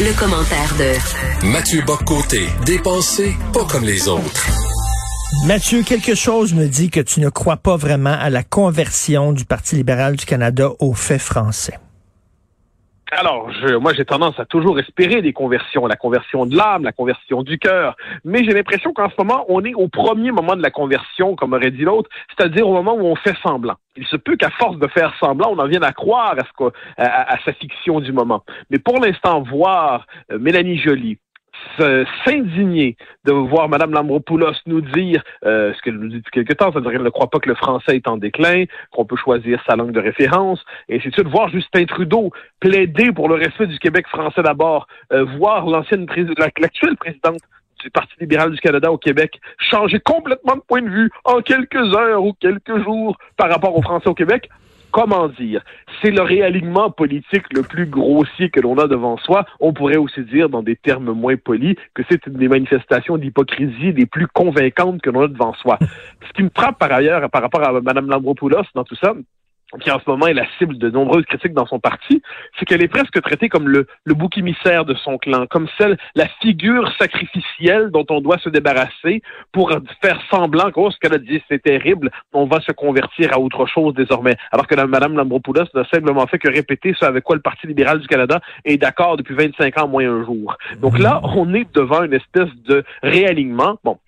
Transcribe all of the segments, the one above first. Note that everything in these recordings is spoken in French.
Le, commentaire de Mathieu Boccoté, dépensé pas comme les autres. Mathieu, quelque chose me dit que tu ne crois pas vraiment à la conversion du Parti libéral du Canada au fait français. Alors, je, moi, j'ai tendance à toujours espérer des conversions, la conversion de l'âme, la conversion du cœur. Mais j'ai l'impression qu'en ce moment, on est au premier moment de la conversion, comme aurait dit l'autre, c'est-à-dire au moment où on fait semblant. Il se peut qu'à force de faire semblant, on en vienne à croire à, ce à, à sa fiction du moment. Mais pour l'instant, voir euh, Mélanie Joly, s'indigner de voir Mme Lambropoulos nous dire euh, ce qu'elle nous dit depuis quelque temps, c'est-à-dire qu'elle ne croit pas que le français est en déclin, qu'on peut choisir sa langue de référence, et c'est de voir Justin Trudeau plaider pour le respect du Québec français d'abord, euh, voir l'ancienne l'actuelle présidente du Parti libéral du Canada au Québec changer complètement de point de vue en quelques heures ou quelques jours par rapport aux Français au Québec, comment dire, c'est le réalignement politique le plus grossier que l'on a devant soi. On pourrait aussi dire, dans des termes moins polis, que c'est une des manifestations d'hypocrisie les plus convaincantes que l'on a devant soi. Ce qui me frappe par ailleurs par rapport à Mme Lambropoulos dans tout ça, qui en ce moment est la cible de nombreuses critiques dans son parti, c'est qu'elle est presque traitée comme le, le bouc émissaire de son clan, comme celle, la figure sacrificielle dont on doit se débarrasser pour faire semblant que oh, ce qu'elle a dit, c'est terrible, on va se convertir à autre chose désormais. Alors que la, Mme Lambropoulos n'a simplement fait que répéter ce avec quoi le Parti libéral du Canada est d'accord depuis 25 ans, moins un jour. Donc là, on est devant une espèce de réalignement. Bon,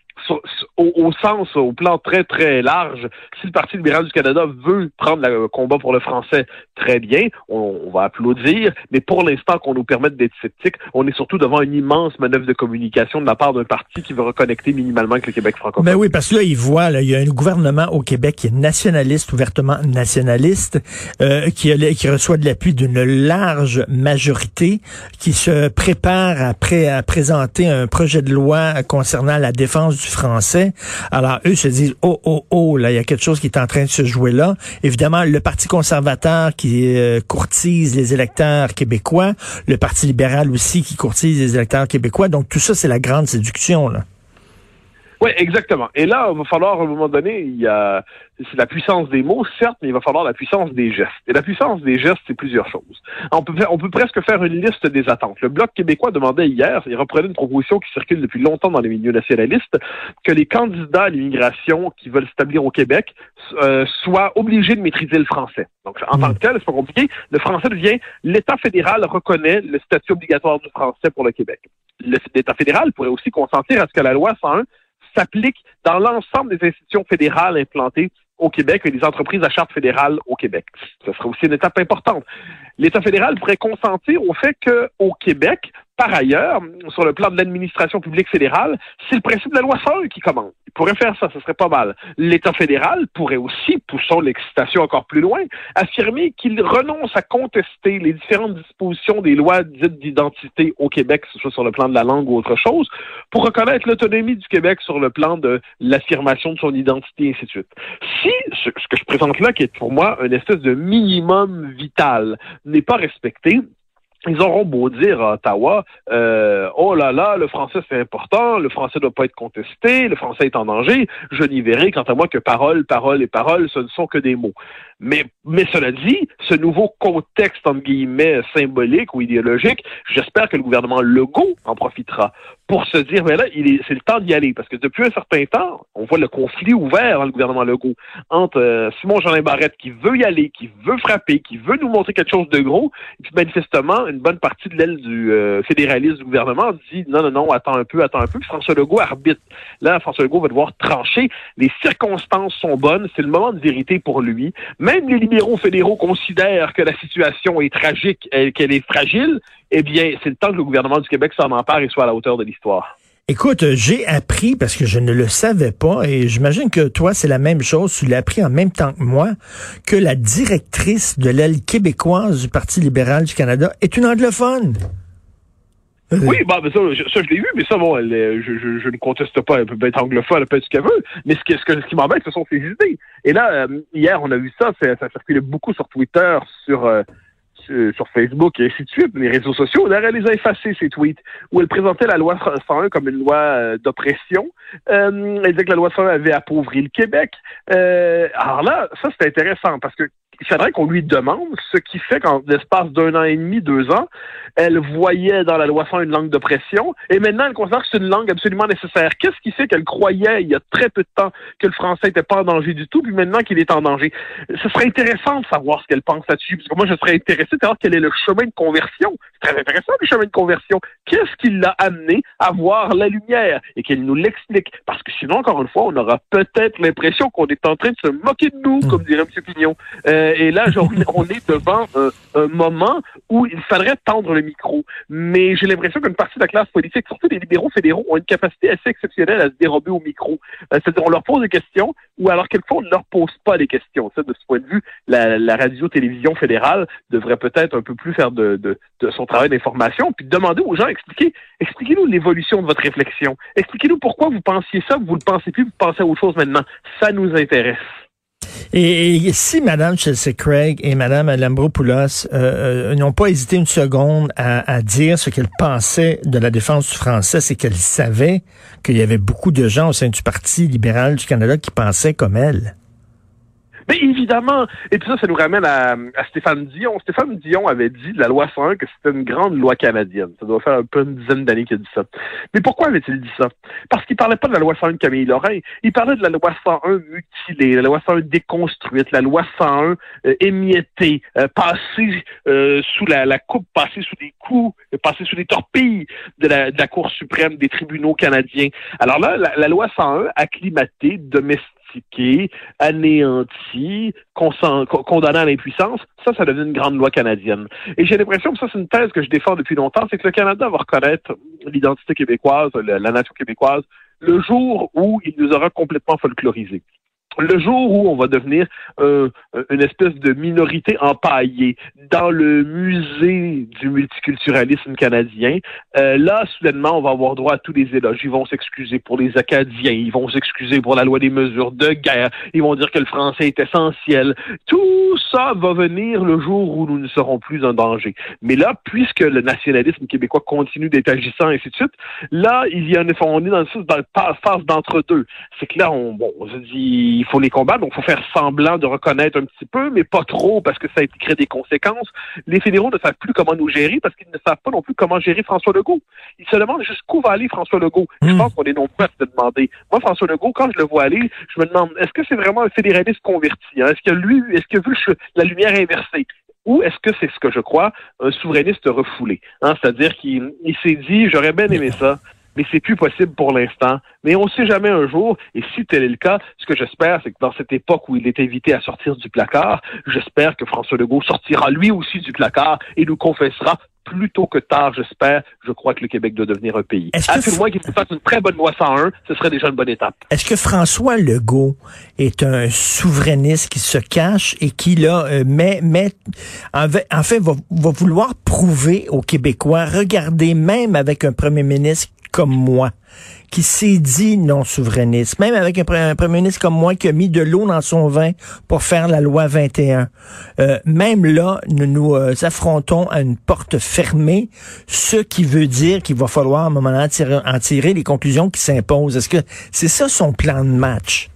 au, sens, au plan très, très large, si le Parti libéral du Canada veut prendre le combat pour le français, très bien, on, va applaudir, mais pour l'instant qu'on nous permette d'être sceptiques, on est surtout devant une immense manœuvre de communication de la part d'un parti qui veut reconnecter minimalement avec le Québec francophone. Ben oui, parce que là, il voit, là, il y a un gouvernement au Québec qui est nationaliste, ouvertement nationaliste, euh, qui, qui reçoit de l'appui d'une large majorité, qui se prépare à, à présenter un projet de loi concernant la défense du Alors, eux se disent, oh, oh, oh, là, il y a quelque chose qui est en train de se jouer là. Évidemment, le Parti conservateur qui euh, courtise les électeurs québécois, le Parti libéral aussi qui courtise les électeurs québécois. Donc, tout ça, c'est la grande séduction, là. Oui, exactement. Et là, il va falloir, à un moment donné, il y a, c'est la puissance des mots, certes, mais il va falloir la puissance des gestes. Et la puissance des gestes, c'est plusieurs choses. On peut, on peut presque faire une liste des attentes. Le Bloc québécois demandait hier, il reprenait une proposition qui circule depuis longtemps dans les milieux nationalistes, que les candidats à l'immigration qui veulent s'établir au Québec euh, soient obligés de maîtriser le français. Donc, en tant que tel, c'est pas compliqué. Le français devient, l'État fédéral reconnaît le statut obligatoire du français pour le Québec. L'État fédéral pourrait aussi consentir à ce que la loi 101 s'applique dans l'ensemble des institutions fédérales implantées au Québec et des entreprises à charte fédérale au Québec. Ce serait aussi une étape importante. L'État fédéral pourrait consentir au fait qu'au Québec, par ailleurs, sur le plan de l'administration publique fédérale, c'est le principe de la loi 101 qui commande. Il pourrait faire ça, ce serait pas mal. L'État fédéral pourrait aussi, poussons l'excitation encore plus loin, affirmer qu'il renonce à contester les différentes dispositions des lois dites d'identité au Québec, que ce soit sur le plan de la langue ou autre chose, pour reconnaître l'autonomie du Québec sur le plan de l'affirmation de son identité, et ainsi de suite. Si ce, que je présente là, qui est pour moi une espèce de minimum vital, n'est pas respecté, ils auront beau dire à Ottawa, euh, oh là là, le français c'est important, le français ne doit pas être contesté, le français est en danger. Je n'y verrai quant à moi que parole, parole et parole, ce ne sont que des mots. Mais, mais cela dit, ce nouveau contexte, entre guillemets, symbolique ou idéologique, j'espère que le gouvernement Legault en profitera pour se dire, mais là, c'est le temps d'y aller. Parce que depuis un certain temps, on voit le conflit ouvert dans le gouvernement Legault entre euh, Simon Jean Barrette qui veut y aller, qui veut frapper, qui veut nous montrer quelque chose de gros, et puis manifestement, une bonne partie de l'aile du euh, fédéraliste du gouvernement dit, non, non, non, attends un peu, attends un peu, puis François Legault arbitre. Là, François Legault va devoir trancher. Les circonstances sont bonnes, c'est le moment de vérité pour lui même les libéraux fédéraux considèrent que la situation est tragique, et qu'elle est fragile, eh bien, c'est le temps que le gouvernement du Québec s'en empare et soit à la hauteur de l'histoire. Écoute, j'ai appris, parce que je ne le savais pas, et j'imagine que toi, c'est la même chose, tu l'as appris en même temps que moi, que la directrice de l'aile québécoise du Parti libéral du Canada est une anglophone. Euh, oui, bah, ça, ça, je l'ai vu, mais ça, bon, elle, je, je, je, ne conteste pas, elle peut être anglophone, elle peut être ce qu'elle veut, mais ce qui, ce, qui m'embête, ce sont ses idées. Et là, euh, hier, on a vu ça, ça circulait beaucoup sur Twitter, sur, euh, sur, Facebook et ainsi de suite, les réseaux sociaux. D'ailleurs, elle les a effacés, ces tweets, où elle présentait la loi 101 comme une loi d'oppression. elle disait que la loi 101 avait appauvri le Québec. alors là, ça, c'est intéressant, parce que il faudrait qu'on lui demande ce qui fait qu'en l'espace d'un an et demi, deux ans, elle voyait dans la loi 101 une langue d'oppression, et maintenant elle considère que c'est une langue absolument nécessaire. Qu'est-ce qui fait qu'elle croyait il y a très peu de temps que le français n'était pas en danger du tout, puis maintenant qu'il est en danger? Ce serait intéressant de savoir ce qu'elle pense là-dessus, parce que moi je serais intéressé de savoir quel est le chemin de conversion. C'est très intéressant le chemin de conversion. Qu'est-ce qui l'a amené à voir la lumière et qu'elle nous l'explique? Parce que sinon, encore une fois, on aura peut-être l'impression qu'on est en train de se moquer de nous, comme dirait M. Pignon. Euh, et là, on est devant un moment où il faudrait tendre le micro. Mais j'ai l'impression qu'une partie de la classe politique, surtout les libéraux fédéraux, ont une capacité assez exceptionnelle à se dérober au micro. Euh, c'est-à-dire, on leur pose des questions, ou alors quelquefois, on ne leur pose pas des questions. De ce point de vue, la, radio-télévision fédérale devrait peut-être un peu plus faire de, de, de son travail d'information, puis demander aux gens, expliquez, expliquez-nous l'évolution de votre réflexion. Expliquez-nous pourquoi vous pensiez ça, vous ne le pensez plus, vous pensez à autre chose maintenant. Ça nous intéresse. Et, si Mme Chelsea Craig et Mme Lambropoulos euh, euh, n'ont pas hésité une seconde à, à dire ce qu'elles pensaient de la défense du français, c'est qu'elles savaient qu'il y avait beaucoup de gens au sein du Parti libéral du Canada qui pensaient comme elles. Mais évidemment, et puis ça, ça nous ramène à, à, Stéphane Dion. Stéphane Dion avait dit de la loi 101 que c'était une grande loi canadienne. Ça doit faire un peu une dizaine d'années qu'il a dit ça. Mais pourquoi avait-il dit ça? Parce qu'il parlait pas de la loi 101 de Camille Lorrain. Il parlait de la loi 101 mutilée, la loi 101 déconstruite, la loi 101 euh, émiettée, euh, passée euh, sous la, la, coupe, passée sous des coups, passée sous les torpilles de la, de la Cour suprême, des tribunaux canadiens. Alors là, la, la loi 101 acclimatée, domestique, anéanti, condamné à l'impuissance, ça, ça devient une grande loi canadienne. Et j'ai l'impression que ça, c'est une thèse que je défends depuis longtemps, c'est que le Canada va reconnaître l'identité québécoise, la, nation québécoise, le jour où il nous aura complètement folklorisés le jour où on va devenir euh, une espèce de minorité empaillée dans le musée du multiculturalisme canadien, euh, là, soudainement, on va avoir droit à tous les éloges. Ils vont s'excuser pour les Acadiens, ils vont s'excuser pour la loi des mesures de guerre, ils vont dire que le français est essentiel. Tout ça va venir le jour où nous ne serons plus en danger. Mais là, puisque le nationalisme québécois continue d'être agissant, et ainsi de suite, là, il y a une, on est dans, la phase d'entre-deux. C'est que là, on, bon, on se dit, il faut les combattre, donc il faut faire semblant de reconnaître un petit peu, mais pas trop parce que ça impliquerait des conséquences. Les fédéraux ne savent plus comment nous gérer parce qu'ils ne savent pas non plus comment gérer François Legault. Ils se demandent jusqu'où va aller François Legault. Je hmm. pense qu'on est nombreux à se demander. Moi, François Legault, quand je le vois aller, je me demande, est-ce que c'est vraiment un fédéraliste converti? Hein? Est-ce que lui, est-ce que vu la lumière inversée? ou est-ce que c'est ce que je crois, un souverainiste refoulé? Hein? C'est-à-dire qu'il s'est dit, j'aurais bien aimé ça, mais c'est plus possible pour l'instant. Mais on ne sait jamais un jour, et si tel est le cas, ce que j'espère, c'est que dans cette époque où il est invité à sortir du placard, j'espère que François Legault sortira lui aussi du placard et nous confessera plus tôt que tard, j'espère, je crois que le Québec doit devenir un pays. Le moins qu'il fasse une très bonne loi 101, ce serait déjà une bonne étape. Est-ce que François Legault est un souverainiste qui se cache et qui, là, euh, met, met, en fait, va, va vouloir prouver aux Québécois, regardez, même avec un premier ministre comme moi, qui s'est dit non souverainiste, même avec un, premier ministre comme moi qui a mis de l'eau dans son vin pour faire la loi 21. Euh, même là, nous nous euh, affrontons à une porte fermée, ce qui veut dire qu'il va falloir à un moment donné en tirer, les conclusions qui s'imposent. Est-ce que c'est ça son plan de match?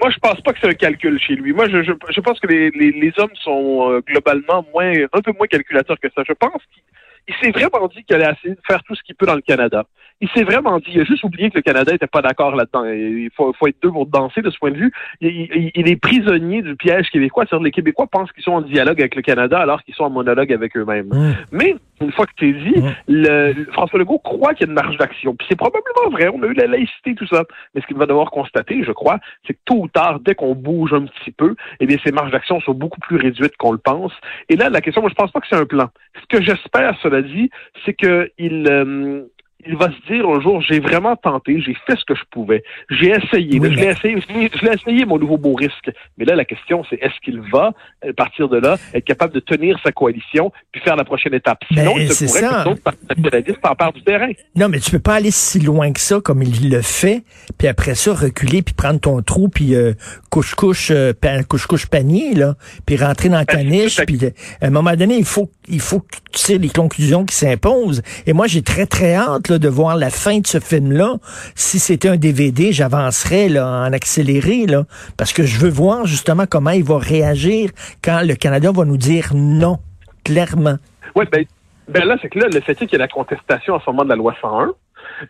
moi, je pense pas que c'est un calcul chez lui. Moi, je, je, pense que les, les, hommes sont euh, globalement moins, un peu moins calculateurs que ça. Je pense qu'il il s'est vraiment dit qu'il allait essayer de faire tout ce qu'il peut dans le Canada. Il s'est vraiment dit, il a juste oublié que le Canada n'était pas d'accord là-dedans. Il faut, faut, être deux pour danser de ce point de vue. Il, est prisonnier du piège québécois. C'est-à-dire les Québécois pensent qu'ils sont en dialogue avec le Canada alors qu'ils sont en monologue avec eux-mêmes. Mmh. Mais une fois que tu dit, mmh. le, François Legault croit qu'il y a une marge d'action. Puis c'est probablement vrai. On a eu la laïcité, tout ça. Mais ce qu'il va devoir constater, je crois, c'est que tôt ou tard, dès qu'on bouge un petit peu, eh bien, ces marges d'action sont beaucoup plus réduites qu'on le pense. Et là, la question, moi, je pense pas que c'est un plan. Ce que j'espère, cela dit, c'est qu'il euh, il va se dire un jour, j'ai vraiment tenté, j'ai fait ce que je pouvais, j'ai essayé, je l'ai essayé, je l'ai essayé mon nouveau beau risque. Mais là, la question, c'est est-ce qu'il va, à partir de là, être capable de tenir sa coalition puis faire la prochaine étape? Sinon, il se pourrait ça. que d'autres nationalistes en part du terrain. Non, mais tu peux pas aller si loin que ça comme il le fait, puis après ça reculer puis prendre ton trou puis euh, couche couche euh, couche couche panier là, puis rentrer dans ta niche puis euh, à un moment donné, il faut il faut que tu sais les conclusions qui s'imposent. Et moi, j'ai très très hâte de voir la fin de ce film-là. Si c'était un DVD, j'avancerais en accéléré, là, parce que je veux voir justement comment il va réagir quand le Canada va nous dire non, clairement. Oui, ben, Ben là, c'est que là, le fait est qu'il y a la contestation en ce moment de la loi 101.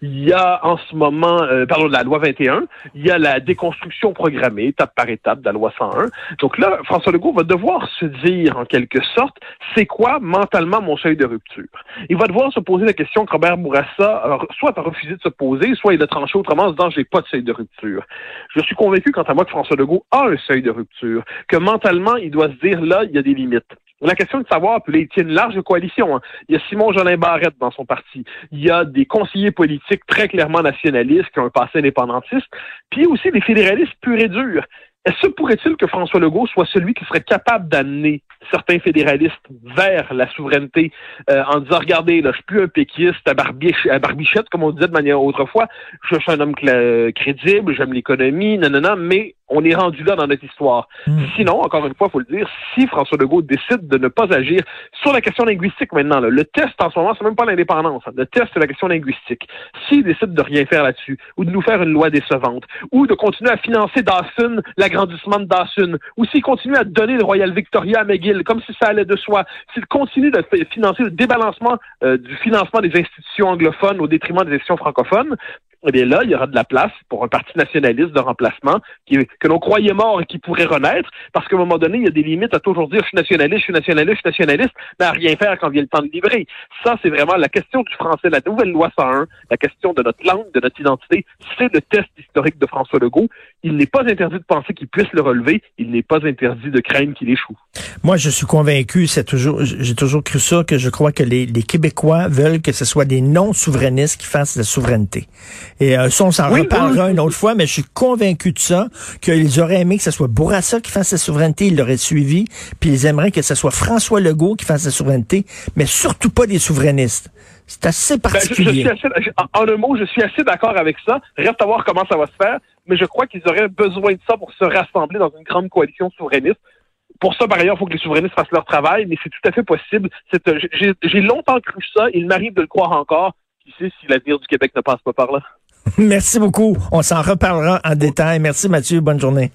Il y a en ce moment, euh, pardon, de la loi 21, il y a la déconstruction programmée, étape par étape, de la loi 101. Donc là, François Legault va devoir se dire, en quelque sorte, c'est quoi mentalement mon seuil de rupture? Il va devoir se poser la question que Robert Bourassa soit a refusé de se poser, soit il a tranché autrement en se disant, j'ai pas de seuil de rupture. Je suis convaincu, quant à moi, que François Legault a un seuil de rupture, que mentalement, il doit se dire, là, il y a des limites. La question est de savoir, puis là, il tient une large coalition. Hein. Il y a Simon Jolin Barrette dans son parti. Il y a des conseillers politiques très clairement nationalistes qui ont un passé indépendantiste. Puis aussi des fédéralistes purs et durs. Est-ce pourrait-il que François Legault soit celui qui serait capable d'amener certains fédéralistes vers la souveraineté euh, en disant regardez là je suis plus un péquiste à, à barbichette comme on disait de manière autrefois je suis un homme crédible j'aime l'économie non non non mais on est rendu là dans notre histoire. Hmm. Sinon, encore une fois, il faut le dire, si François Legault décide de ne pas agir sur la question linguistique maintenant, le test en ce moment, c'est même pas l'indépendance. Hein. le test, c'est la question linguistique. S'il décide de rien faire là-dessus, ou de nous faire une loi décevante, ou de continuer à financer Dawson, l'agrandissement de Dawson, ou s'il continue à donner le Royal Victoria à McGill, comme si ça allait de soi, s'il continue de financer le débalancement euh, du financement des institutions anglophones au détriment des institutions francophones, eh bien là, il y aura de la place pour un parti nationaliste de remplacement qui, que l'on croyait mort et qui pourrait renaître, parce qu'à un moment donné, il y a des limites à toujours dire je suis nationaliste, je suis nationaliste, je suis nationaliste, mais à rien faire quand vient le temps de livrer. Ça, c'est vraiment la question du français, la nouvelle loi 101, la question de notre langue, de notre identité, c'est le test historique de François Legault. Il n'est pas interdit de penser qu'il puisse le relever, il n'est pas interdit de craindre qu'il échoue. Moi, je suis convaincu, c'est toujours, j'ai toujours cru ça, que je crois que les, les Québécois veulent que ce soit des non-souverainistes qui fassent la souveraineté. Et euh, ça, on s'en reparlera une autre fois, mais je suis convaincu de ça, qu'ils auraient aimé que ce soit Bourassa qui fasse la souveraineté, ils l'auraient suivi, puis ils aimeraient que ce soit François Legault qui fasse la souveraineté, mais surtout pas des souverainistes. C'est assez ben, particulier. en un mot, je suis assez d'accord avec ça. Reste à voir comment ça va se faire, mais je crois qu'ils auraient besoin de ça pour se rassembler dans une grande coalition souverainiste. Pour ça, par ailleurs, il faut que les souverainistes fassent leur travail, mais c'est tout à fait possible. Euh, j'ai longtemps cru ça, il m'arrive de le croire encore. Qui sait si l'avenir du Québec ne passe pas par là? Merci beaucoup. On s'en reparlera en détail. Merci Mathieu. Bonne journée.